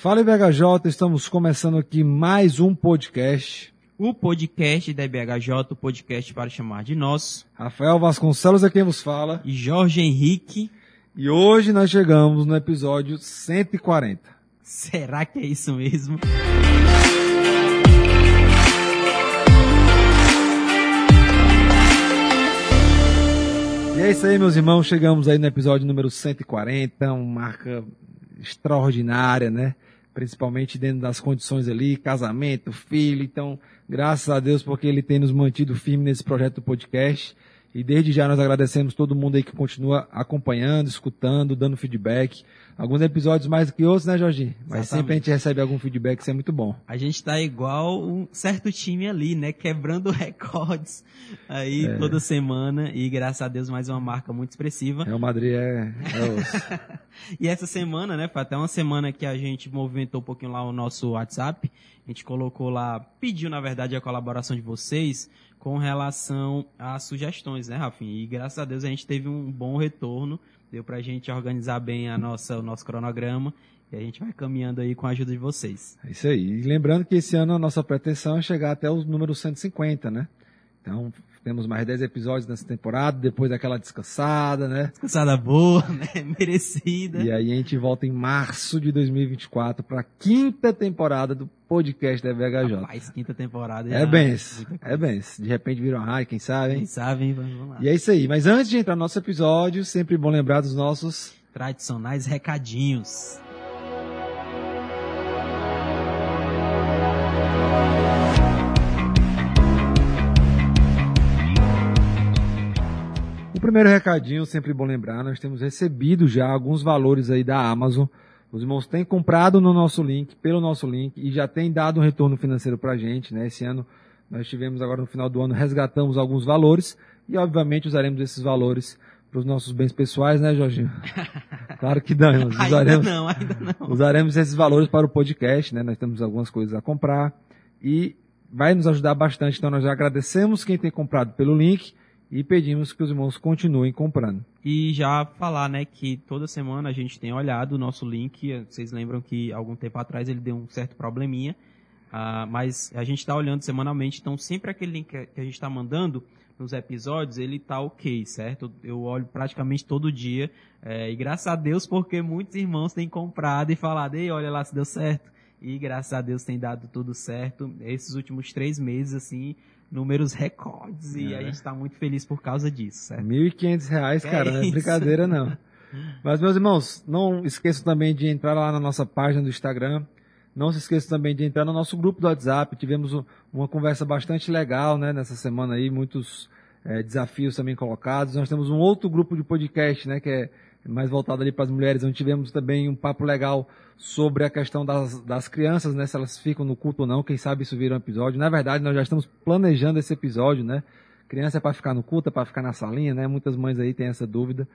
Fala IBHJ, estamos começando aqui mais um podcast. O podcast da IBHJ, o podcast para chamar de nós. Rafael Vasconcelos é quem vos fala. E Jorge Henrique. E hoje nós chegamos no episódio 140. Será que é isso mesmo? E é isso aí, meus irmãos. Chegamos aí no episódio número 140, uma marca extraordinária, né? Principalmente dentro das condições ali, casamento, filho. Então, graças a Deus, porque Ele tem nos mantido firme nesse projeto do podcast. E desde já nós agradecemos todo mundo aí que continua acompanhando, escutando, dando feedback. Alguns episódios mais do que outros, né, Jorginho? Mas Exatamente. sempre a gente recebe algum feedback, isso é muito bom. A gente tá igual um certo time ali, né? Quebrando recordes aí É. toda semana. E graças a Deus, mais uma marca muito expressiva. Real Madrid é, é osso. E essa semana, né, foi até uma semana que a gente movimentou um pouquinho lá o nosso WhatsApp. A gente colocou lá, pediu na verdade a colaboração de vocês com relação às sugestões, né, Rafinha? E graças a Deus a gente teve um bom retorno. Deu pra gente organizar bem a nossa, o nosso cronograma. E a gente vai caminhando aí com a ajuda de vocês. É isso aí. E lembrando que esse ano a nossa pretensão é chegar até o número 150, né? Então, temos mais 10 episódios nessa temporada, depois daquela descansada, né? Descansada boa, né? Merecida. E aí a gente volta em março de 2024 para a quinta temporada do podcast da VHJ. Rapaz, quinta temporada. É já- benção, muita é. De repente vira uma raio, quem sabe, Quem hein? sabe, hein? Vamos lá. E é isso aí. Mas antes de entrar no nosso episódio, sempre bom lembrar dos nossos Tradicionais recadinhos. O primeiro recadinho, sempre bom lembrar, nós temos recebido já alguns valores aí da Amazon. Os irmãos têm comprado no nosso link, pelo nosso link, e já têm dado um retorno financeiro pra gente, né? Esse ano, nós tivemos agora no final do ano, resgatamos alguns valores, e obviamente usaremos esses valores para os nossos bens pessoais, né, Jorginho? Claro que damos. Ainda Usaremos, não, ainda não. usaremos esses valores para o podcast, né? Nós temos algumas coisas a comprar, e vai nos ajudar bastante. Então, nós já agradecemos quem tem comprado pelo link, e pedimos que os irmãos continuem comprando. E já falar, né, que toda semana a gente tem olhado o nosso link. Vocês lembram que algum tempo atrás ele deu um certo probleminha. ah, mas a gente está olhando semanalmente, então sempre aquele link que a gente está mandando nos episódios, ele tá ok, certo? Eu olho praticamente todo dia. eh, e graças a Deus, porque muitos irmãos têm comprado e falado, ei, olha lá se deu certo. E graças a Deus tem dado tudo certo. Esses últimos três meses, assim, números recordes. E É. a gente está muito feliz por causa disso, certo? 1.500 reais, É cara, não é brincadeira não. Mas, meus irmãos, não esqueçam também de entrar lá na nossa página do Instagram. Não se esqueçam também de entrar no nosso grupo do WhatsApp. Tivemos um- uma conversa bastante legal, né, nessa semana aí, muitos eh, desafios também colocados. Nós temos um outro grupo de podcast, né, que é mais voltado ali para as mulheres, onde tivemos também um papo legal sobre a questão das, das crianças, né, se elas ficam no culto ou não. Quem sabe isso vira um episódio. Na verdade, nós já estamos planejando esse episódio, né? Criança é para ficar no culto, é para ficar na salinha, né? Muitas mães aí têm essa dúvida.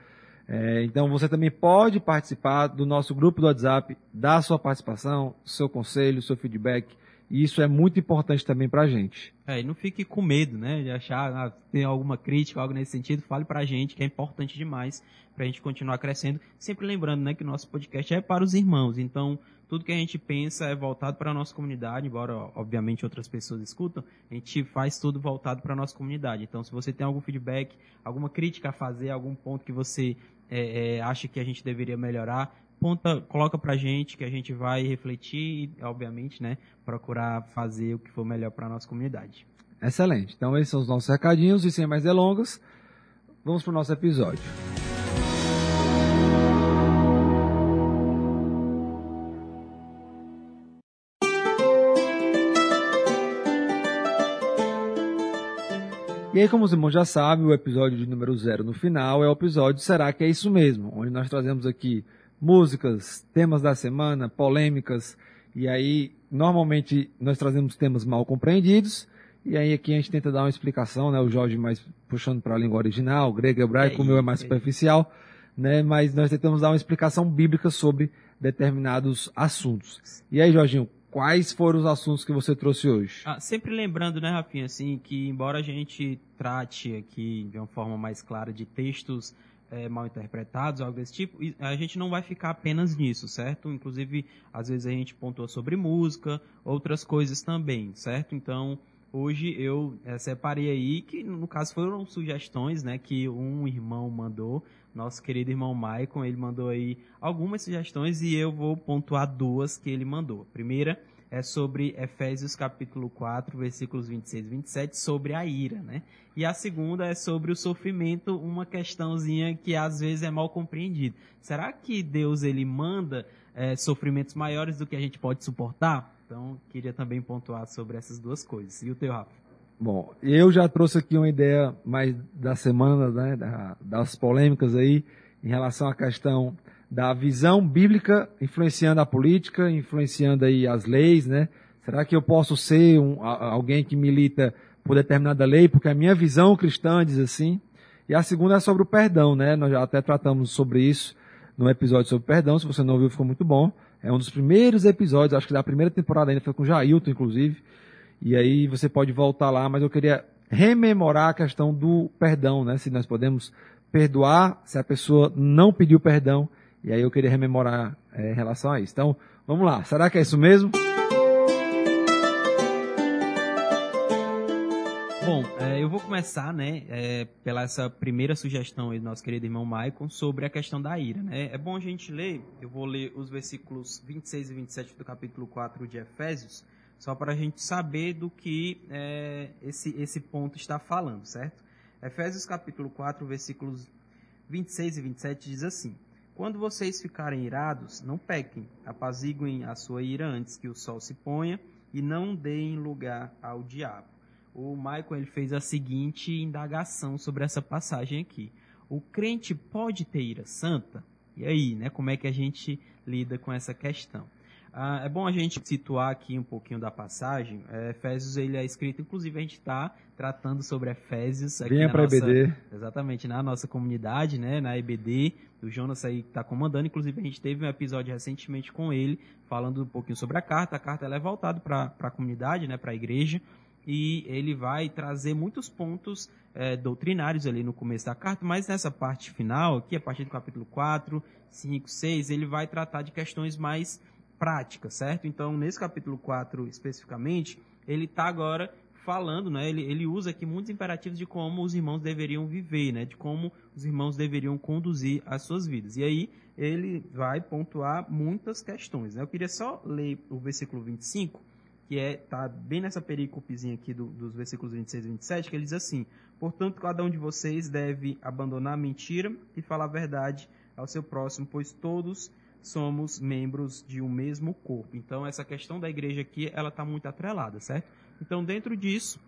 É, então você também pode participar do nosso grupo do WhatsApp, dar sua participação, seu conselho, seu feedback. E isso é muito importante também pra gente. É, e não fique com medo, né, de achar, ah, tem alguma crítica, algo nesse sentido, fale pra gente, que é importante demais pra gente continuar crescendo. Sempre lembrando, né, que o nosso podcast é para os irmãos, então tudo que a gente pensa é voltado para a nossa comunidade, embora, obviamente, outras pessoas escutam, a gente faz tudo voltado para a nossa comunidade. Então, se você tem algum feedback, alguma crítica a fazer, algum ponto que você é, é, acha que a gente deveria melhorar, ponta, coloca pra gente, que a gente vai refletir e, obviamente, né, procurar fazer o que for melhor para nossa comunidade. Excelente. Então esses são os nossos recadinhos e sem mais delongas, vamos pro nosso episódio. E aí, como os irmãos já sabem, o episódio de número zero no final é o episódio Será que é isso mesmo? Onde nós trazemos aqui músicas, temas da semana, polêmicas, e aí normalmente nós trazemos temas mal compreendidos, e aí aqui a gente tenta dar uma explicação, né? O Jorge mais puxando para a língua original, grego e hebraico, É o meu é mais é superficial, né? Mas nós tentamos dar uma explicação bíblica sobre determinados assuntos. E aí, Jorginho, quais foram os assuntos que você trouxe hoje? Ah, sempre lembrando, né, Rafinha, assim, que embora a gente trate aqui de uma forma mais clara de textos é, mal interpretados, algo desse tipo, a gente não vai ficar apenas nisso, certo? Inclusive, às vezes a gente pontua sobre música, outras coisas também, certo? Então, hoje eu é, separei aí que, no caso, foram sugestões, né, que um irmão mandou, nosso querido irmão Maicon, ele mandou aí algumas sugestões e eu vou pontuar duas que ele mandou. A primeira é sobre Efésios capítulo 4, versículos 26 e 27, sobre a ira, né? E a segunda é sobre o sofrimento, uma questãozinha que às vezes é mal compreendida. Será que Deus ele manda é, sofrimentos maiores do que a gente pode suportar? Então, queria também pontuar sobre essas duas coisas. E o teu, Rafa? Bom, eu já trouxe aqui uma ideia mais da semana, né, das polêmicas aí, em relação à questão da visão bíblica influenciando a política, influenciando aí as leis, né? Será que eu posso ser um, alguém que milita por determinada lei, porque a minha visão cristã diz assim? E a segunda é sobre o perdão, né? Nós já até tratamos sobre isso no episódio sobre perdão, se você não viu, ficou muito bom. É um dos primeiros episódios, acho que da primeira temporada ainda foi com Jailton, inclusive. E aí você pode voltar lá, mas eu queria rememorar a questão do perdão, né? Se nós podemos perdoar se a pessoa não pediu perdão. E aí eu queria rememorar é, em relação a isso. Então, vamos lá. Será que é isso mesmo? Bom, é, eu vou começar, né, é, pela essa primeira sugestão do nosso querido irmão Maicon sobre a questão da ira, né? É bom a gente ler, eu vou ler os versículos 26 e 27 do capítulo 4 de Efésios, só para a gente saber do que é, esse, esse ponto está falando, certo? Efésios capítulo 4, versículos 26 e 27 diz assim: Quando vocês ficarem irados, não pequem, apaziguem a sua ira antes que o sol se ponha e não deem lugar ao diabo o Michael ele fez a seguinte indagação sobre essa passagem aqui. O crente pode ter ira santa? E aí, né? Como é que a gente lida com essa questão? Ah, é bom a gente situar aqui um pouquinho da passagem. É, Efésios ele é escrito, inclusive a gente está tratando sobre Efésios aqui Venha para a EBD. Exatamente, na nossa comunidade, né, na EBD. O Jonas aí está comandando. Inclusive a gente teve um episódio recentemente com ele, falando um pouquinho sobre a carta. A carta ela é voltada para a comunidade, né, para a igreja e ele vai trazer muitos pontos é, doutrinários ali no começo da carta, mas nessa parte final, aqui a partir do capítulo 4, 5, 6, ele vai tratar de questões mais práticas, certo? Então, nesse capítulo 4 especificamente, ele está agora falando, né? Ele, ele usa aqui muitos imperativos de como os irmãos deveriam viver, né? De como os irmãos deveriam conduzir as suas vidas. E aí ele vai pontuar muitas questões. Né? Eu queria só ler o versículo 25, que é tá bem nessa pericopezinha aqui do, dos versículos 26 e 27, que ele diz assim: Portanto, cada um de vocês deve abandonar a mentira e falar a verdade ao seu próximo, pois todos somos membros de um mesmo corpo. Então, essa questão da igreja aqui, ela está muito atrelada, certo? Então, dentro disso,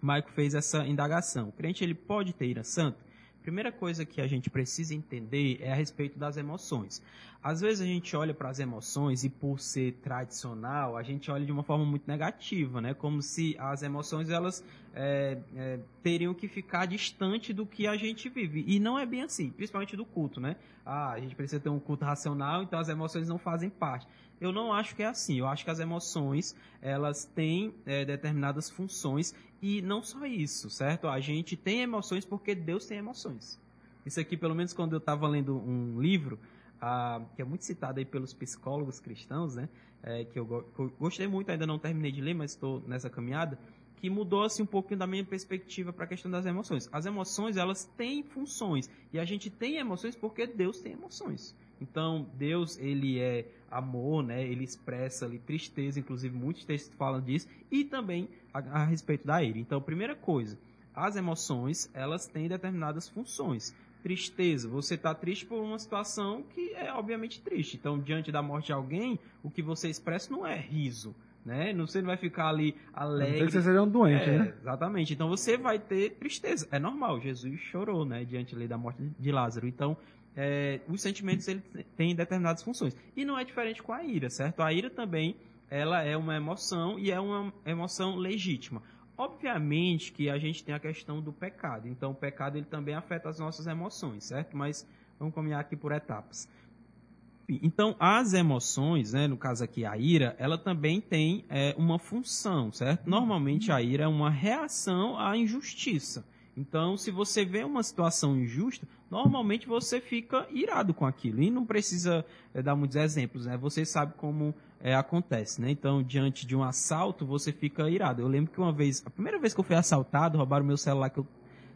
Maico fez essa indagação. O crente ele pode ter ira santa? Primeira coisa que a gente precisa entender é a respeito das emoções. Às vezes a gente olha para as emoções e por ser tradicional, a gente olha de uma forma muito negativa, né? Como se as emoções elas é, é, teriam que ficar distante do que a gente vive. E não é bem assim, principalmente do culto, né? Ah, a gente precisa ter um culto racional, então as emoções não fazem parte. Eu não acho que é assim. Eu acho que as emoções elas têm é, determinadas funções e não só isso, certo? A gente tem emoções porque Deus tem emoções. Isso aqui, pelo menos quando eu estava lendo um livro, ah, que é muito citado aí pelos psicólogos cristãos, né? É, que, eu, que, eu, gostei muito, ainda não terminei de ler, mas estou nessa caminhada, que mudou assim um pouquinho da minha perspectiva para a questão das emoções. As emoções, elas têm funções, e a gente tem emoções porque Deus tem emoções. Então, Deus, ele é amor, né? Ele expressa ali tristeza, inclusive muitos textos falam disso, e também a, a respeito da ira. Então, primeira coisa, as emoções, elas têm determinadas funções. Tristeza, você está triste por uma situação que é obviamente triste. Então, diante da morte de alguém, o que você expressa não é riso, né? Não, você não vai ficar ali alegre. Não que você seja um doente, é, né? Exatamente. Então você vai ter tristeza. É normal. Jesus chorou, né? Diante ali da morte de Lázaro. Então é, os sentimentos ele têm determinadas funções. E não é diferente com a ira, certo? A ira também ela é uma emoção e é uma emoção legítima. Obviamente que a gente tem a questão do pecado. Então o pecado ele também afeta as nossas emoções, certo? Mas vamos caminhar aqui por etapas. Então, as emoções, né, no caso aqui a ira, ela também tem é, uma função, certo? Normalmente a ira é uma reação à injustiça. Então, se você vê uma situação injusta, normalmente você fica irado com aquilo. E não precisa é, dar muitos exemplos, né? Você sabe como é, acontece, né? Então, diante de um assalto, você fica irado. Eu lembro que uma vez, a primeira vez que eu fui assaltado, roubaram meu celular que eu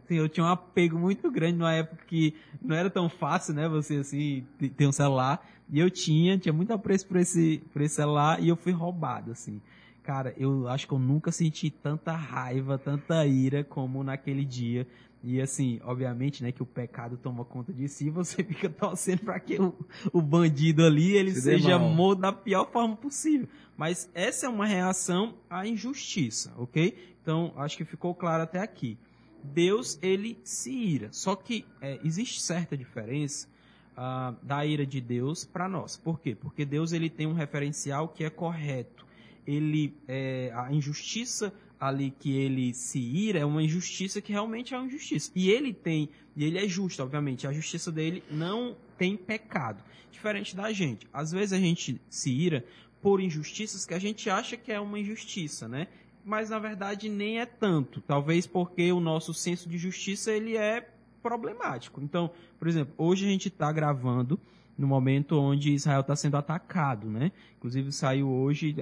assim, eu tinha um apego muito grande numa época que não era tão fácil, né, você assim, ter um celular. E eu tinha, tinha muito apreço por esse, por esse celular e eu fui roubado, assim. Cara, eu acho que eu nunca senti tanta raiva, tanta ira como naquele dia. E assim, obviamente, né, que o pecado toma conta de si, você fica torcendo para que o, o bandido ali ele Se seja morto da pior forma possível. Mas essa é uma reação à injustiça, ok? Então, acho que ficou claro até aqui. Deus, ele se ira. Só que é, existe certa diferença uh, da ira de Deus para nós. Por quê? Porque Deus ele tem um referencial que é correto ele é, a injustiça ali que ele se ira é uma injustiça que realmente é uma injustiça. E ele tem, e ele é justo, obviamente, a justiça dele não tem pecado. Diferente da gente. Às vezes a gente se ira por injustiças que a gente acha que é uma injustiça, né? Mas na verdade nem é tanto. Talvez porque o nosso senso de justiça ele é problemático. Então, por exemplo, hoje a gente está gravando no momento onde Israel está sendo atacado, né? Inclusive saiu hoje,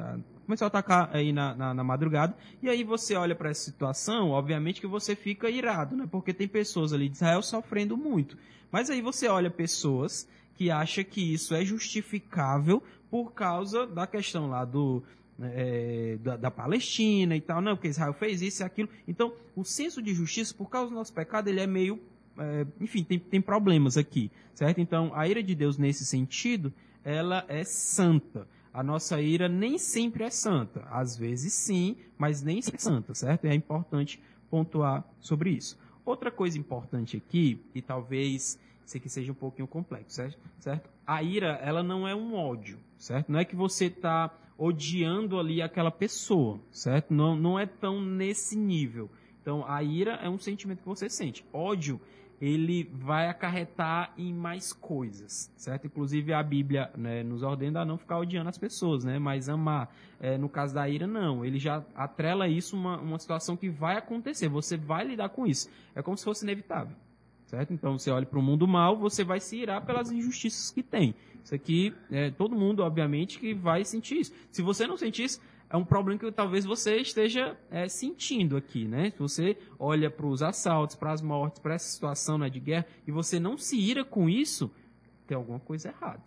começou a atacar aí na, na, na madrugada, e aí você olha para essa situação, obviamente que você fica irado, né? Porque tem pessoas ali de Israel sofrendo muito. Mas aí você olha pessoas que acham que isso é justificável por causa da questão lá do, é, da, da, Palestina e tal, não, porque Israel fez isso e aquilo. Então, o senso de justiça, por causa do nosso pecado, ele é meio, é, enfim, tem, tem problemas aqui, certo? Então, a ira de Deus nesse sentido, ela é santa a nossa ira nem sempre é santa. Às vezes sim, mas nem sempre é santa, certo? É importante pontuar sobre isso. Outra coisa importante aqui, e talvez isso aqui seja um pouquinho complexo, certo? certo? A ira, ela não é um ódio, certo? Não é que você está odiando ali aquela pessoa, certo? Não, não é tão nesse nível. Então, a ira é um sentimento que você sente. Ódio ele vai acarretar em mais coisas, certo? Inclusive a Bíblia né, nos ordena a não ficar odiando as pessoas, né? Mas amar. É, no caso da ira, não. Ele já atrela isso uma, uma situação que vai acontecer. Você vai lidar com isso. É como se fosse inevitável, certo? Então você olha para o mundo mal, você vai se irar pelas injustiças que tem. Isso aqui, é, todo mundo, obviamente, que vai sentir isso. Se você não sentir isso, é um problema que talvez você esteja é, sentindo aqui, né? Se você olha para os assaltos, para as mortes, para essa situação né, de guerra, e você não se ira com isso, tem alguma coisa errada.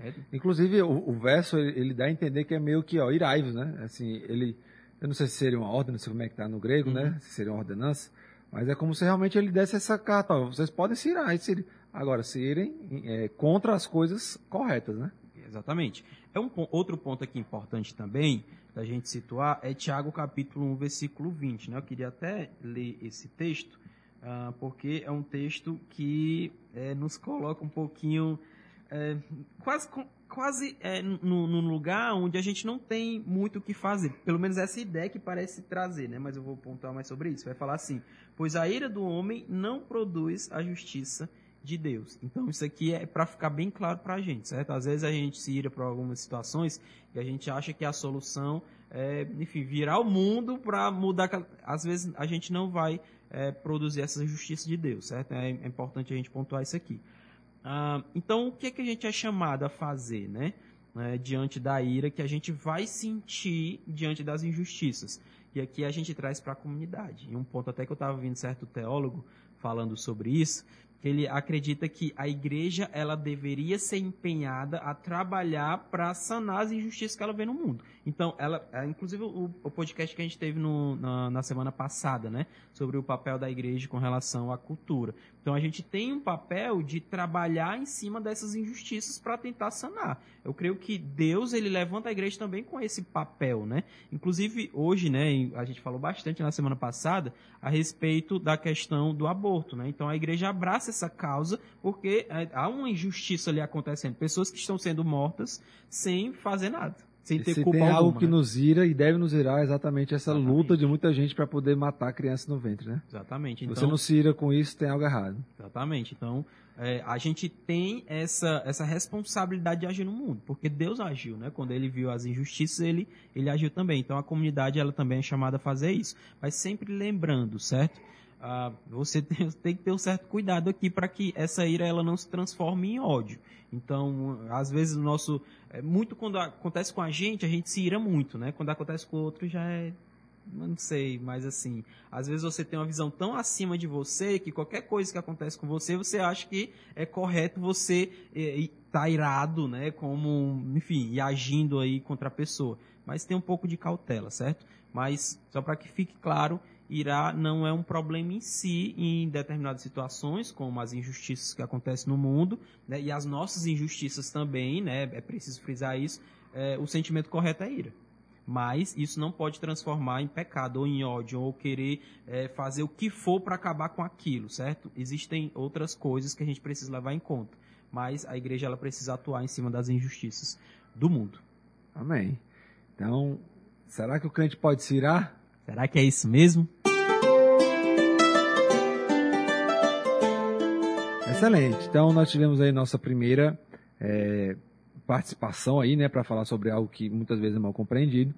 É. É. Inclusive, o, o verso, ele, ele, dá a entender que é meio que, ó, iraivos, né? Assim, ele, eu não sei se seria uma ordem, não sei como é que está no grego, uhum. né? Se seria uma ordenança, mas é como se realmente ele desse essa carta, vocês podem se irar, se, agora, se irem é, contra as coisas corretas, né? Exatamente. É um outro ponto aqui importante também, da gente situar é Tiago capítulo 1, versículo 20. Né? Eu queria até ler esse texto, uh, porque é um texto que é, nos coloca um pouquinho, é, quase, quase é, num lugar onde a gente não tem muito o que fazer. Pelo menos essa ideia que parece trazer, né? mas eu vou pontuar mais sobre isso. Vai falar assim, pois a ira do homem não produz a justiça de Deus. Então isso aqui é para ficar bem claro para a gente, certo? Às vezes a gente se ira para algumas situações e a gente acha que a solução é, enfim, virar o mundo para mudar. Às vezes a gente não vai é, produzir essa justiça de Deus, certo? É, é importante a gente pontuar isso aqui. Ah, então o que, é que a gente é chamado a fazer, né? É, diante da ira que a gente vai sentir diante das injustiças. E aqui a gente traz para a comunidade. E um ponto até que eu estava ouvindo certo teólogo falando sobre isso, ele acredita que a igreja ela deveria ser empenhada a trabalhar para sanar as injustiças que ela vê no mundo. Então, ela, é, inclusive o, o, podcast que a gente teve no, na, na, semana passada, né, sobre o papel da igreja com relação à cultura. Então, a gente tem um papel de trabalhar em cima dessas injustiças para tentar sanar. Eu creio que Deus ele levanta a igreja também com esse papel, né? Inclusive hoje, né, a gente falou bastante na semana passada a respeito da questão do aborto, né? Então, a igreja abraça essa causa, porque é, há uma injustiça ali acontecendo. Pessoas que estão sendo mortas sem fazer nada. Sem ter se culpa tem alguma, algo que né? nos ira e deve nos irar exatamente essa exatamente. luta de muita gente para poder matar a criança no ventre, né? Exatamente. Então, Você não se ira com isso, tem algo errado. Exatamente. Então, é, a gente tem essa, essa responsabilidade de agir no mundo, porque Deus agiu, né? Quando ele viu as injustiças, ele, ele agiu também. Então, a comunidade, ela também é chamada a fazer isso. Mas sempre lembrando, certo? Ah, você tem, tem, que ter um certo cuidado aqui para que essa ira ela não se transforme em ódio. Então, às vezes o nosso é, muito quando acontece com a gente, a gente se ira muito, né? Quando acontece com o outro já é não sei, mas assim, às vezes você tem uma visão tão acima de você que qualquer coisa que acontece com você, você acha que é correto você estar tá irado, né, como, enfim, e agindo aí contra a pessoa. Mas tem um pouco de cautela, certo? Mas só para que fique claro, irá não é um problema em si em determinadas situações, como as injustiças que acontecem no mundo, né, e as nossas injustiças também, né, é preciso frisar isso, é, o sentimento correto é ira. Mas isso não pode transformar em pecado ou em ódio ou querer é, fazer o que for para acabar com aquilo, certo? Existem outras coisas que a gente precisa levar em conta. Mas a igreja ela precisa atuar em cima das injustiças do mundo. Amém. Então, será que o crente pode se irar? Será que é isso mesmo? Excelente. Então nós tivemos aí nossa primeira é, participação aí, né, para falar sobre algo que muitas vezes é mal compreendido.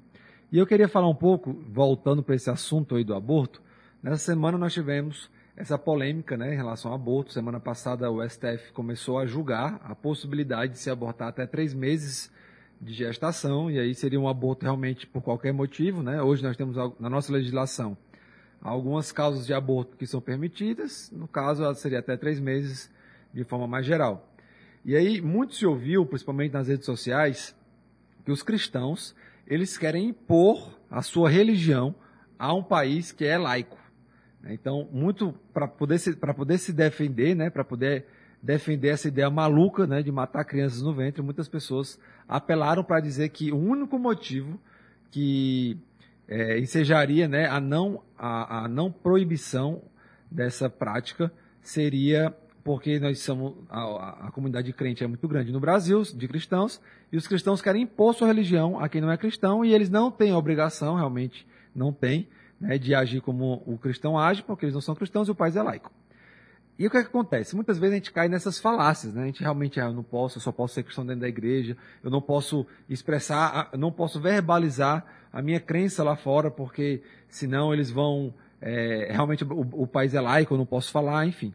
E eu queria falar um pouco, voltando para esse assunto aí do aborto. Nessa semana nós tivemos essa polêmica, né, em relação ao aborto. Semana passada o STF começou a julgar a possibilidade de se abortar até três meses de gestação, e aí seria um aborto realmente por qualquer motivo, né? Hoje nós temos na nossa legislação algumas causas de aborto que são permitidas, no caso seria até três meses de forma mais geral. E aí muito se ouviu, principalmente nas redes sociais, que os cristãos eles querem impor a sua religião a um país que é laico. Então, muito para poder se, para poder se defender, né, para poder defender essa ideia maluca né, de matar crianças no ventre, muitas pessoas apelaram para dizer que o único motivo que é, ensejaria né, a, não, a, a não proibição dessa prática seria porque nós somos a, a, comunidade crente é muito grande no Brasil de cristãos e os cristãos querem impor sua religião a quem não é cristão e eles não têm a obrigação realmente não têm né, de agir como o cristão age porque eles não são cristãos e o país é laico e o que, é que acontece? Muitas vezes a gente cai nessas falácias, né? A gente realmente, ah, eu não posso, eu só posso ser cristão dentro da igreja, eu não posso expressar, não posso verbalizar a minha crença lá fora, porque senão eles vão, é, realmente o, o país é laico, eu não posso falar, enfim.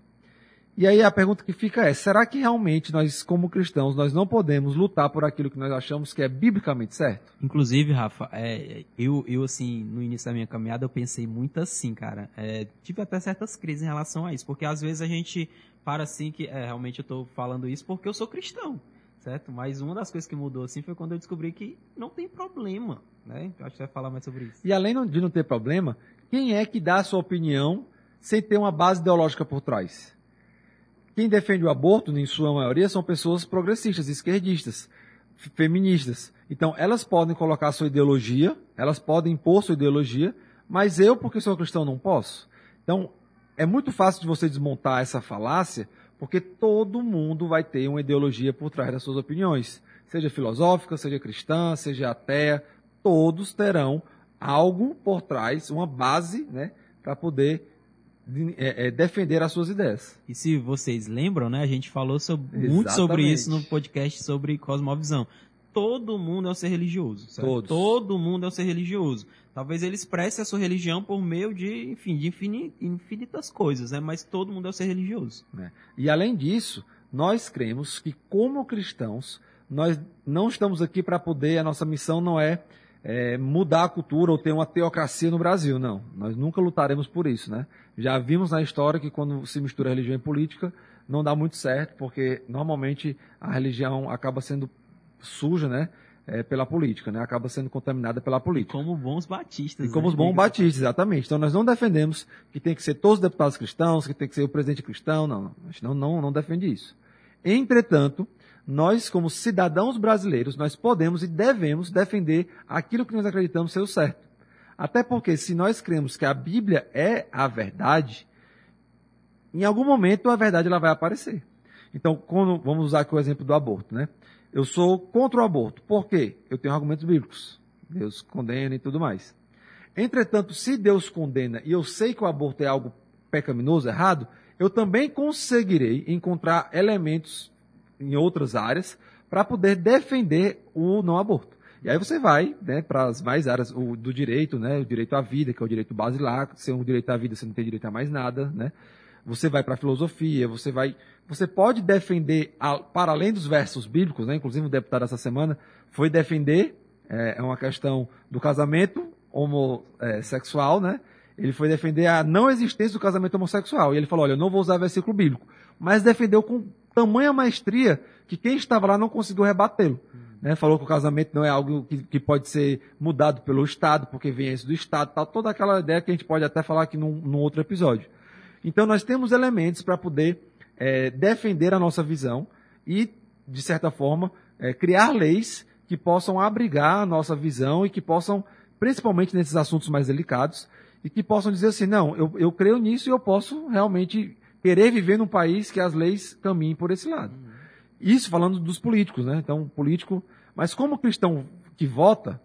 E aí a pergunta que fica é: será que realmente nós, como cristãos, nós não podemos lutar por aquilo que nós achamos que é biblicamente certo? Inclusive, Rafa, é, eu, eu assim, no início da minha caminhada, eu pensei muito assim, cara. É, tive até certas crises em relação a isso, porque às vezes a gente para assim que, é, realmente eu estou falando isso porque eu sou cristão, certo? Mas uma das coisas que mudou assim foi quando eu descobri que não tem problema, né? Eu acho que você vai falar mais sobre isso. E além de não ter problema, quem é que dá a sua opinião sem ter uma base ideológica por trás? Quem defende o aborto, em sua maioria, são pessoas progressistas, esquerdistas, feministas. Então, elas podem colocar sua ideologia, elas podem impor sua ideologia, mas eu, porque sou cristão, não posso. Então, é muito fácil de você desmontar essa falácia, porque todo mundo vai ter uma ideologia por trás das suas opiniões. Seja filosófica, seja cristã, seja ateia, todos terão algo por trás, uma base, né, para poder é, é, defender as suas ideias. E se vocês lembram, né, a gente falou sobre, muito sobre isso no podcast sobre cosmovisão. Todo mundo é um ser religioso. Certo? Todos. Todo mundo é um ser religioso. Talvez ele expresse a sua religião por meio de, enfim, de infinitas coisas, né? Mas todo mundo é um ser religioso. É. E além disso, nós cremos que como cristãos, nós não estamos aqui para poder, a nossa missão não é é, mudar a cultura ou ter uma teocracia no Brasil. Não, nós nunca lutaremos por isso, né? Já vimos na história que quando se mistura religião e política, não dá muito certo, porque normalmente a religião acaba sendo suja, né? É, pela política, né? Acaba sendo contaminada pela política. E como bons batistas. E como né? os bons batistas, exatamente. Então nós não defendemos que tem que ser todos os deputados cristãos, que tem que ser o presidente cristão, não. A gente não, não, não defende isso. Entretanto, nós, como cidadãos brasileiros, nós podemos e devemos defender aquilo que nós acreditamos ser o certo. Até porque se nós cremos que a Bíblia é a verdade, em algum momento a verdade ela vai aparecer. Então, quando, vamos usar aqui o exemplo do aborto, né? Eu sou contra o aborto. Por quê? Eu tenho argumentos bíblicos. Deus condena e tudo mais. Entretanto, se Deus condena e eu sei que o aborto é algo pecaminoso, errado, eu também conseguirei encontrar elementos em outras áreas para poder defender o não aborto. E aí você vai né, para as mais áreas o, do direito, né, o direito à vida, que é o direito basilar, sem um direito à vida você não tem direito a mais nada, né? Você vai para a filosofia, você vai, você pode defender a, para além dos versos bíblicos, né? Inclusive o deputado essa semana foi defender é, é uma questão do casamento homossexual, né? Ele foi defender a não existência do casamento homossexual. E ele falou: olha, eu não vou usar versículo bíblico. Mas defendeu com tamanha maestria que quem estava lá não conseguiu rebatê-lo. Né? Falou que o casamento não é algo que, que, pode ser mudado pelo Estado, porque vem isso do Estado, tal, toda aquela ideia que a gente pode até falar aqui num, num outro episódio. Então nós temos elementos para poder é, defender a nossa visão e, de certa forma, é, criar leis que possam abrigar a nossa visão e que possam, principalmente nesses assuntos mais delicados, e que possam dizer assim, não, eu, eu creio nisso e eu posso realmente querer viver num país que as leis caminhem por esse lado. Uhum. Isso falando dos políticos, né? Então, político. Mas como cristão que vota,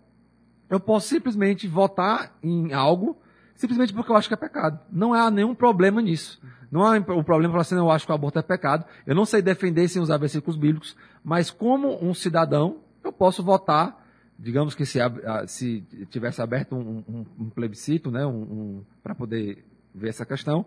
eu posso simplesmente votar em algo simplesmente porque eu acho que é pecado. Não há nenhum problema nisso. Uhum. Não há o problema falar assim, eu acho que o aborto é pecado. Eu não sei defender sem usar versículos bíblicos, mas como um cidadão, eu posso votar digamos que se, se tivesse aberto um, um, um plebiscito, né, para poder ver essa questão,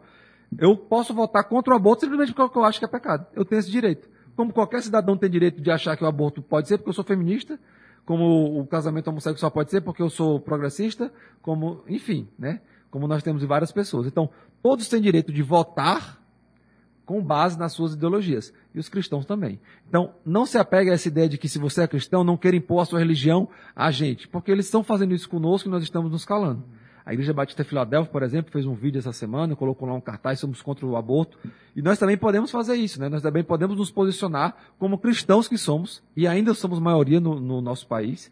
eu posso votar contra o aborto simplesmente porque eu acho que é pecado. Eu tenho esse direito. Como qualquer cidadão tem direito de achar que o aborto pode ser porque eu sou feminista, como o casamento homossexual pode ser porque eu sou progressista, como, enfim, né? Como nós temos várias pessoas. Então, todos têm direito de votar com base nas suas ideologias. E os cristãos também. Então, não se apegue a essa ideia de que se você é cristão, não queira impor a sua religião a gente. Porque eles estão fazendo isso conosco e nós estamos nos calando. A Igreja Batista Filadélfia, por exemplo, fez um vídeo essa semana, colocou lá um cartaz, somos contra o aborto. E nós também podemos fazer isso, né? Nós também podemos nos posicionar como cristãos que somos, e ainda somos maioria no, no nosso país,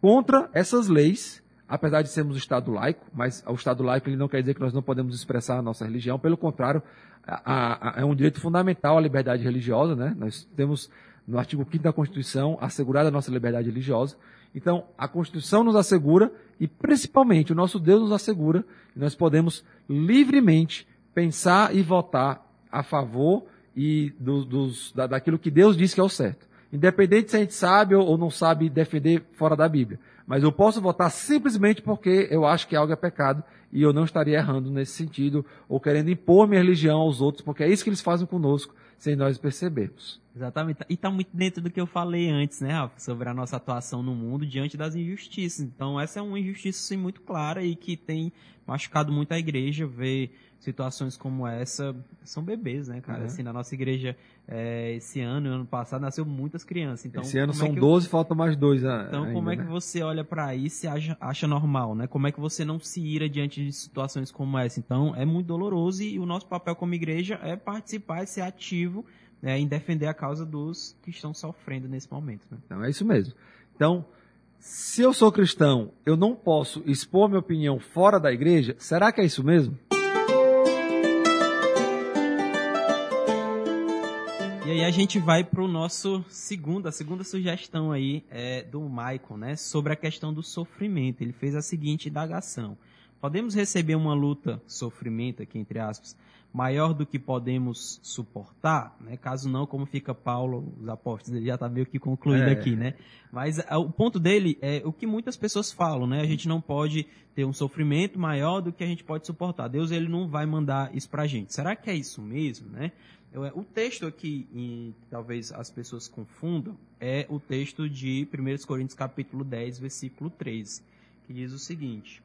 contra essas leis, apesar de sermos Estado laico, mas o Estado laico ele não quer dizer que nós não podemos expressar a nossa religião, pelo contrário, a, a, é um direito fundamental a liberdade religiosa, né? Nós temos no artigo 5 da Constituição assegurada a nossa liberdade religiosa. Então, a Constituição nos assegura e principalmente o nosso Deus nos assegura que nós podemos livremente pensar e votar a favor e do, dos, da, daquilo que Deus diz que é o certo. Independente se a gente sabe ou não sabe defender fora da Bíblia. Mas eu posso votar simplesmente porque eu acho que algo é pecado e eu não estaria errando nesse sentido ou querendo impor minha religião aos outros, porque é isso que eles fazem conosco sem nós percebermos. Exatamente. E está muito dentro do que eu falei antes, né, Rafa, sobre a nossa atuação no mundo diante das injustiças. Então, essa é uma injustiça sim, muito clara e que tem machucado muito a igreja, ver situações como essa são bebês, né, cara? Uhum. Assim, na nossa igreja, é, esse ano e ano passado, nasceu muitas crianças. Então, esse ano é são é 12, eu... faltam mais dois Então, ainda, como é que né? você olha para isso e acha, acha normal, né? Como é que você não se ira diante de situações como essa? Então, é muito doloroso e o nosso papel como igreja é participar, e ser ativo né, em defender a causa dos que estão sofrendo nesse momento. Né? Então, é isso mesmo. Então, se eu sou cristão, eu não posso expor minha opinião fora da igreja? Será que é isso mesmo? E aí a gente vai para o nosso segundo, a segunda sugestão aí é, do Michael, né, sobre a questão do sofrimento. Ele fez a seguinte indagação: podemos receber uma luta, sofrimento aqui entre aspas, maior do que podemos suportar, né? Caso não, como fica Paulo, os apóstolos, ele já está meio que concluído é. aqui, né? Mas a, o ponto dele é o que muitas pessoas falam, né? A gente não pode ter um sofrimento maior do que a gente pode suportar. Deus ele não vai mandar isso pra gente. Será que é isso mesmo, né? O texto aqui, talvez as pessoas confundam, é o texto de 1 Coríntios capítulo 10, versículo 13, que diz o seguinte: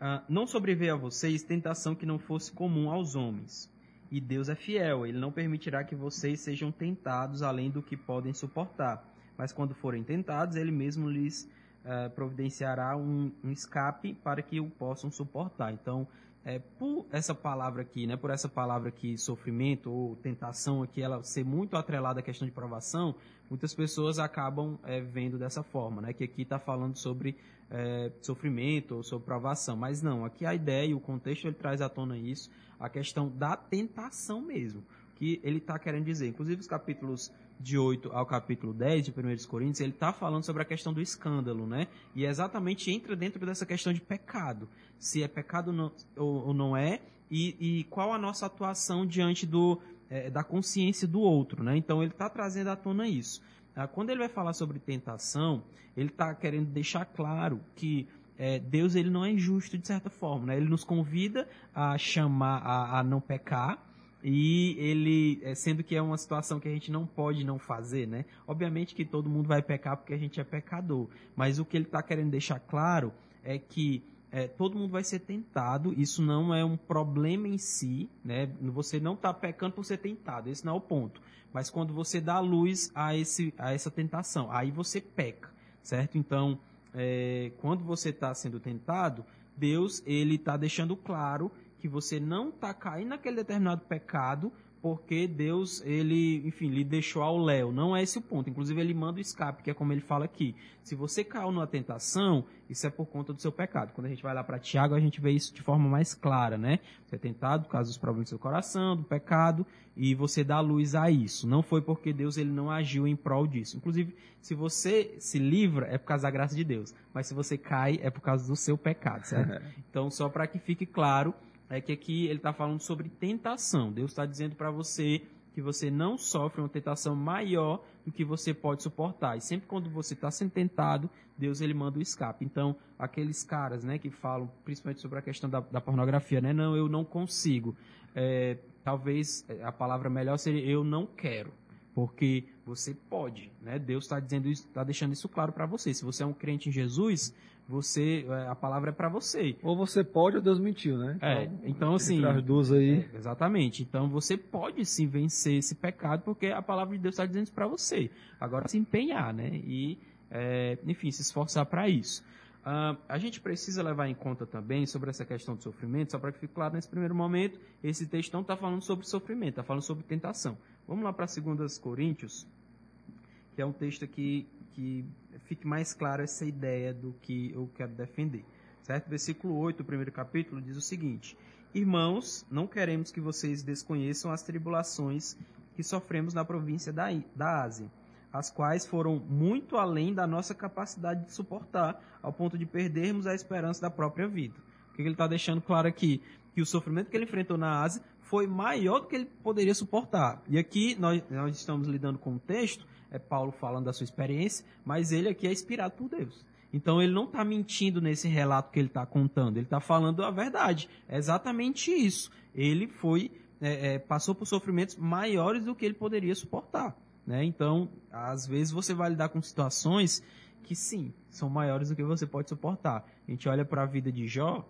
ah, não sobreveio a vocês tentação que não fosse comum aos homens. E Deus é fiel, Ele não permitirá que vocês sejam tentados além do que podem suportar. Mas quando forem tentados, Ele mesmo lhes uh, providenciará um, escape para que o possam suportar. Então, é, por essa palavra aqui, né, por essa palavra aqui, sofrimento ou tentação aqui, ela ser muito atrelada à questão de provação, muitas pessoas acabam é, vendo dessa forma, né, que aqui está falando sobre é, sofrimento ou sobre provação. Mas não, aqui a ideia e o contexto ele traz à tona isso, a questão da tentação mesmo, que ele está querendo dizer. Inclusive os capítulos de 8 ao capítulo 10 de 1 Coríntios, ele está falando sobre a questão do escândalo, né? E exatamente entra dentro dessa questão de pecado. Se é pecado ou, não é, e, e, qual a nossa atuação diante do, é, da consciência do outro, né? Então ele está trazendo à tona isso. ah, quando ele vai falar sobre tentação, ele está querendo deixar claro que é, Deus ele não é injusto de certa forma, né? Ele nos convida a chamar a, a não pecar e ele, é, sendo que é uma situação que a gente não pode não fazer, né? Obviamente que todo mundo vai pecar porque a gente é pecador, mas o que ele está querendo deixar claro é que é, todo mundo vai ser tentado, isso não é um problema em si, né? Você não está pecando por ser tentado, esse não é o ponto. Mas quando você dá luz a, esse, a essa tentação, aí você peca, certo? Então, é, quando você está sendo tentado, Deus ele está deixando claro que você não está caindo naquele determinado pecado porque Deus, ele, enfim, lhe deixou ao léu. Não é esse o ponto. Inclusive, ele manda o escape, que é como ele fala aqui. Se você caiu numa tentação, isso é por conta do seu pecado. Quando a gente vai lá para Tiago, a gente vê isso de forma mais clara, né? Você é tentado por causa dos problemas do seu coração, do pecado, e você dá luz a isso. Não foi porque Deus ele não agiu em prol disso. Inclusive, se você se livra, é por causa da graça de Deus. Mas se você cai, é por causa do seu pecado, certo? então, só para que fique claro, é que aqui ele está falando sobre tentação. Deus está dizendo para você que você não sofre uma tentação maior do que você pode suportar. E sempre quando você está sendo tentado, Deus ele manda o escape. Então, aqueles caras né, que falam principalmente sobre a questão da, da pornografia, né? Não, eu não consigo. É, talvez a palavra melhor seria eu não quero. Porque você pode, né? Deus está dizendo isso, está deixando isso claro para você. Se você é um crente em Jesus, você é, a palavra é para você. Ou você pode ou Deus mentiu, né? É, então, então assim, as duas aí. É, exatamente. Então você pode sim vencer esse pecado porque a palavra de Deus está dizendo isso para você. Agora se empenhar, né? E é, enfim, se esforçar para isso. Uh, a gente precisa levar em conta também sobre essa questão do sofrimento, só para que fique claro nesse primeiro momento, esse texto não está falando sobre sofrimento, está falando sobre tentação. Vamos lá para 2 Coríntios, que é um texto aqui que fique mais clara essa ideia do que eu quero defender. Certo? Versículo 8 do primeiro capítulo diz o seguinte: Irmãos, não queremos que vocês desconheçam as tribulações que sofremos na província da, da Ásia, as quais foram muito além da nossa capacidade de suportar, ao ponto de perdermos a esperança da própria vida. O que ele está deixando claro aqui? Que o sofrimento que ele enfrentou na Ásia foi maior do que ele poderia suportar. E aqui nós, nós estamos lidando com um texto é Paulo falando da sua experiência, mas ele aqui é inspirado por Deus. Então ele não está mentindo nesse relato que ele está contando, ele está falando a verdade. É exatamente isso. Ele foi é, é, passou por sofrimentos maiores do que ele poderia suportar. Né? Então, às vezes você vai lidar com situações que sim, são maiores do que você pode suportar. A gente olha para a vida de Jó,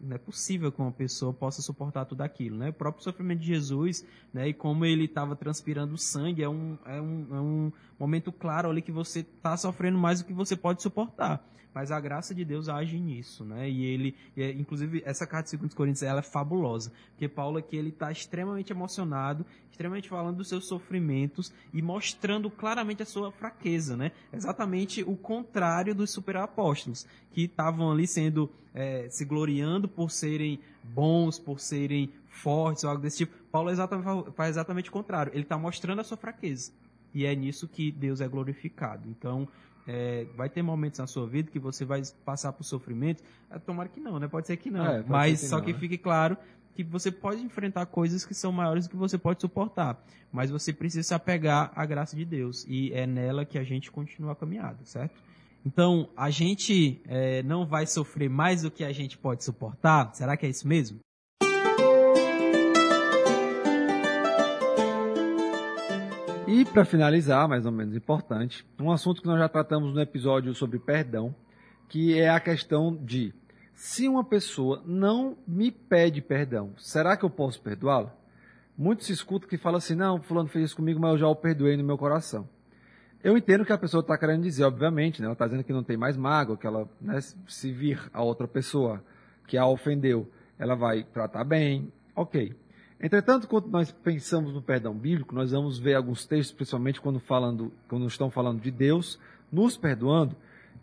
não é possível que uma pessoa possa suportar tudo aquilo, né? O próprio sofrimento de Jesus, né? E como ele estava transpirando sangue, é um, é, um, é um momento claro ali que você está sofrendo mais do que você pode suportar. Mas a graça de Deus age nisso, né? E ele, e, é, inclusive, essa carta de 2 Coríntios, ela é fabulosa. Porque Paulo aqui, ele está extremamente emocionado, extremamente falando dos seus sofrimentos e mostrando claramente a sua fraqueza, né? Exatamente o contrário dos superapóstolos, que estavam ali sendo, é, se gloriando por serem bons, por serem fortes ou algo desse tipo. Paulo exatamente, faz exatamente o contrário. Ele está mostrando a sua fraqueza. E é nisso que Deus é glorificado. Então, é, vai ter momentos na sua vida que você vai passar por sofrimento. É, tomara que não, né? Pode ser que não. É, mas que só não, que né? fique claro que você pode enfrentar coisas que são maiores do que você pode suportar. Mas você precisa se apegar à graça de Deus. E é nela que a gente continua a caminhada, certo? Então, a gente é, não vai sofrer mais do que a gente pode suportar? Será que é isso mesmo? E para finalizar, mais ou menos importante, um assunto que nós já tratamos no episódio sobre perdão, que é a questão de se uma pessoa não me pede perdão, será que eu posso perdoá-la? Muito se escuta que fala assim, não, fulano fez isso comigo, mas eu já o perdoei no meu coração. Eu entendo que a pessoa está querendo dizer, obviamente, né? ela está dizendo que não tem mais mágoa, que ela, né, se vir a outra pessoa que a ofendeu, ela vai tratar bem, ok. Entretanto, quando nós pensamos no perdão bíblico, nós vamos ver alguns textos, principalmente quando, falando, quando estão falando de Deus nos perdoando,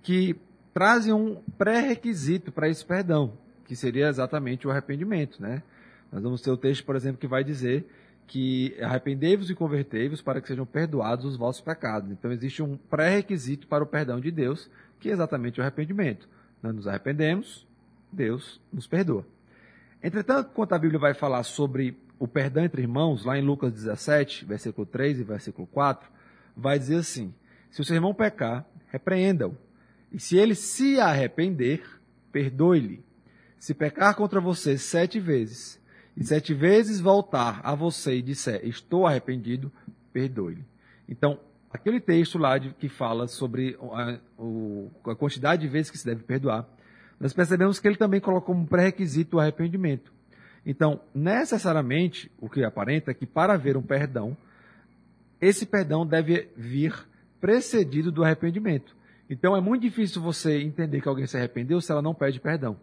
que trazem um pré-requisito para esse perdão, que seria exatamente o arrependimento. Né? Nós vamos ter o texto, por exemplo, que vai dizer que arrependei-vos e convertei-vos para que sejam perdoados os vossos pecados. Então existe um pré-requisito para o perdão de Deus, que é exatamente o arrependimento. Nós nos arrependemos, Deus nos perdoa. Entretanto, quando a Bíblia vai falar sobre o perdão entre irmãos, lá em Lucas 17, versículo 3 e versículo 4, vai dizer assim: se o seu irmão pecar, repreenda-o. E se ele se arrepender, perdoe-lhe. Se pecar contra você sete vezes, e sete vezes voltar a você e disser, estou arrependido, perdoe-lhe. Então, aquele texto lá de, que fala sobre a, o, a, quantidade de vezes que se deve perdoar, nós percebemos que ele também colocou como pré-requisito o arrependimento. Então, necessariamente, o que aparenta é que para haver um perdão, esse perdão deve vir precedido do arrependimento. Então, é muito difícil você entender que alguém se arrependeu se ela não pede perdão.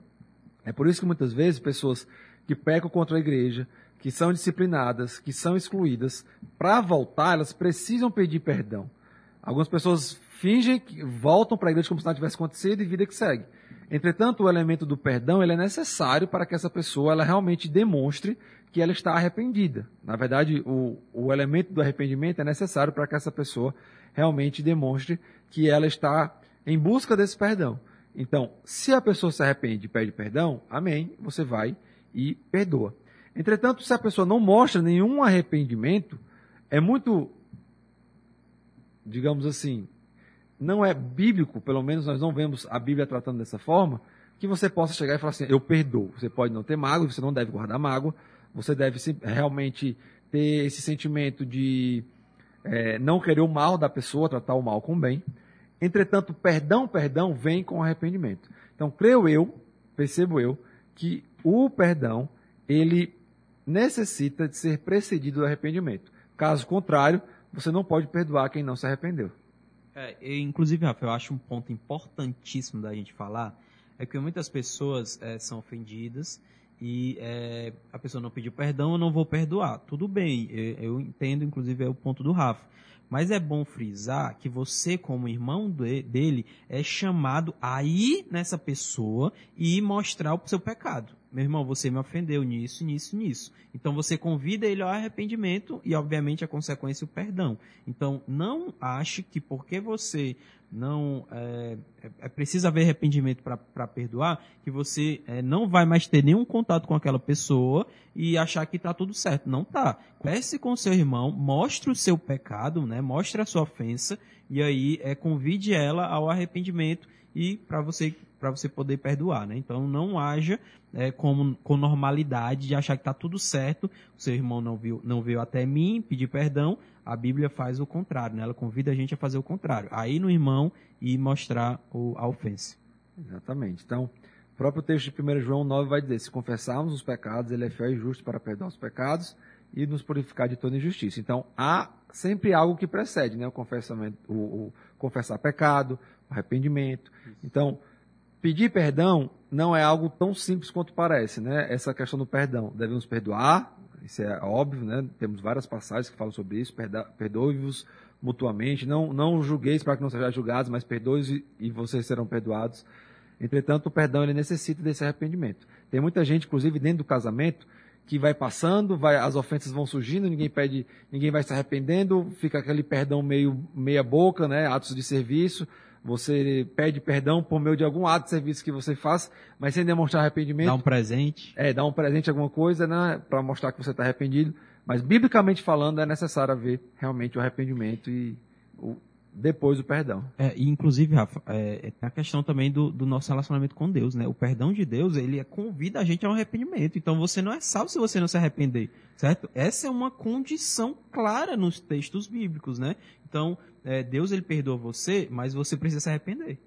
É por isso que muitas vezes pessoas que pecam contra a igreja, que são disciplinadas, que são excluídas, para voltar, elas precisam pedir perdão. Algumas pessoas fingem que voltam para a igreja como se nada tivesse acontecido e vida que segue. Entretanto, o elemento do perdão ele é necessário para que essa pessoa ela realmente demonstre que ela está arrependida. Na verdade, o, o elemento do arrependimento é necessário para que essa pessoa realmente demonstre que ela está em busca desse perdão. Então, se a pessoa se arrepende e pede perdão, amém, você vai e perdoa. Entretanto, se a pessoa não mostra nenhum arrependimento, é muito, digamos assim, não é bíblico, pelo menos nós não vemos a Bíblia tratando dessa forma, que você possa chegar e falar assim, eu perdoo. Você pode não ter mágoa, você não deve guardar mágoa, você deve realmente ter esse sentimento de é, não querer o mal da pessoa, tratar o mal com o bem. Entretanto, perdão, perdão vem com arrependimento. Então, creio eu, percebo eu, que o perdão, ele necessita de ser precedido do arrependimento. Caso contrário, você não pode perdoar quem não se arrependeu. É, inclusive, Rafa, eu acho um ponto importantíssimo da gente falar é que muitas pessoas é, são ofendidas e é, a pessoa não pediu perdão, eu não vou perdoar. Tudo bem, eu, eu entendo, inclusive, é o ponto do Rafa. Mas é bom frisar que você, como irmão de, dele, é chamado a ir nessa pessoa e mostrar o seu pecado. Meu irmão, você me ofendeu nisso, nisso, nisso. Então você convida ele ao arrependimento e, obviamente, a consequência o perdão. Então não ache que porque você não é, é, é preciso haver arrependimento para perdoar, que você é, não vai mais ter nenhum contato com aquela pessoa e achar que está tudo certo. Não tá. Converse com seu irmão, mostre o seu pecado, né? mostre a sua ofensa e aí é, convide ela ao arrependimento e para você para você poder perdoar, né? Então não haja é, com, com normalidade de achar que está tudo certo, o seu irmão não viu, não veio até mim pedir perdão, a Bíblia faz o contrário, né? Ela convida a gente a fazer o contrário, a ir no irmão e mostrar o, a ofensa. Exatamente. Então, o próprio texto de 1 João 9 vai dizer: se confessarmos os pecados, ele é fiel e justo para perdoar os pecados e nos purificar de toda injustiça. Então, há sempre algo que precede, né? O confessamento, o, o confessar pecado, o arrependimento. Então, Pedir perdão não é algo tão simples quanto parece, né? Essa questão do perdão. Devemos perdoar, isso é óbvio, né? Temos várias passagens que falam sobre isso. Perdoe-vos mutuamente. Não, não julgueis para que não sejam julgados, mas perdoe e vocês serão perdoados. Entretanto, o perdão ele necessita desse arrependimento. Tem muita gente, inclusive dentro do casamento, que vai passando, vai, as ofensas vão surgindo, ninguém pede, ninguém vai se arrependendo, fica aquele perdão meio meia boca, né? Atos de serviço você pede perdão por meio de algum ato de serviço que você faz, mas sem demonstrar arrependimento. Dá um presente. É, dá um presente, alguma coisa, né, para mostrar que você está arrependido. Mas, biblicamente falando, é necessário haver realmente o arrependimento e o, depois o perdão. É, e inclusive, Rafa, é, é, a questão também do, do, nosso relacionamento com Deus, né? O perdão de Deus, ele convida a gente ao arrependimento. Então você não é salvo se você não se arrepender, certo? Essa é uma condição clara nos textos bíblicos, né? Então, é, Deus ele perdoa você, mas você precisa se arrepender.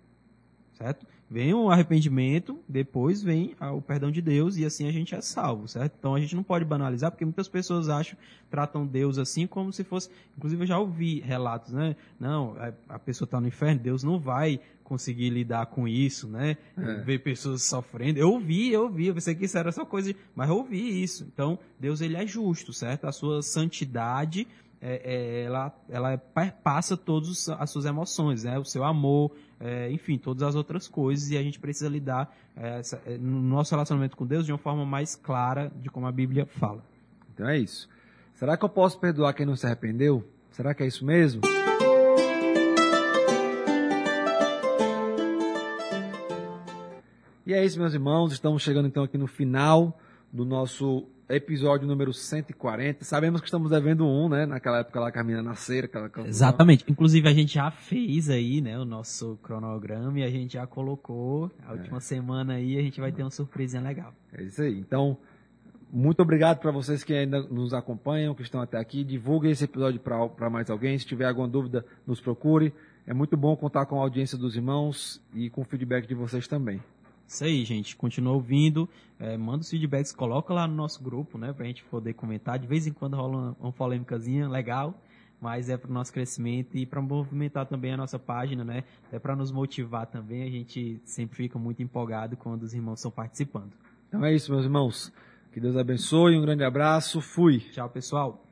Certo? Vem o arrependimento, depois vem o perdão de Deus e assim a gente é salvo, certo? Então a gente não pode banalizar, porque muitas pessoas acham, tratam Deus assim como se fosse. Inclusive eu já ouvi relatos, né? Não, a pessoa está no inferno, Deus não vai conseguir lidar com isso, né? É. Ver pessoas sofrendo. Eu ouvi, eu ouvi, eu pensei que isso era só coisa, de... mas eu ouvi isso. Então Deus ele é justo, certo? A sua santidade é, é, ela, ela passa todas as suas emoções, né? o seu amor, é, enfim, todas as outras coisas, e a gente precisa lidar é, essa, é, no nosso relacionamento com Deus de uma forma mais clara de como a Bíblia fala. Então é isso. Será que eu posso perdoar quem não se arrependeu? Será que é isso mesmo? E é isso, meus irmãos. Estamos chegando então aqui no final do nosso episódio número 140. Sabemos que estamos devendo um, né? Naquela época lá que a menina nascer. Aquela... Exatamente. Inclusive a gente já fez aí, né? O nosso cronograma e a gente já colocou. A última é. semana aí a gente vai ter uma surpresinha legal. É isso aí. Então, muito obrigado para vocês que ainda nos acompanham, que estão até aqui. Divulguem esse episódio para mais alguém. Se tiver alguma dúvida, nos procure. É muito bom contar com a audiência dos irmãos e com o feedback de vocês também. Isso aí, gente. Continua ouvindo. É, manda os feedbacks, coloca lá no nosso grupo, né? Pra gente poder comentar. De vez em quando rola uma, uma polêmicazinha legal. Mas é para o nosso crescimento e para movimentar também a nossa página, né? É para nos motivar também. A gente sempre fica muito empolgado quando os irmãos estão participando. Então é isso, meus irmãos. Que Deus abençoe. Um grande abraço. Fui. Tchau, pessoal.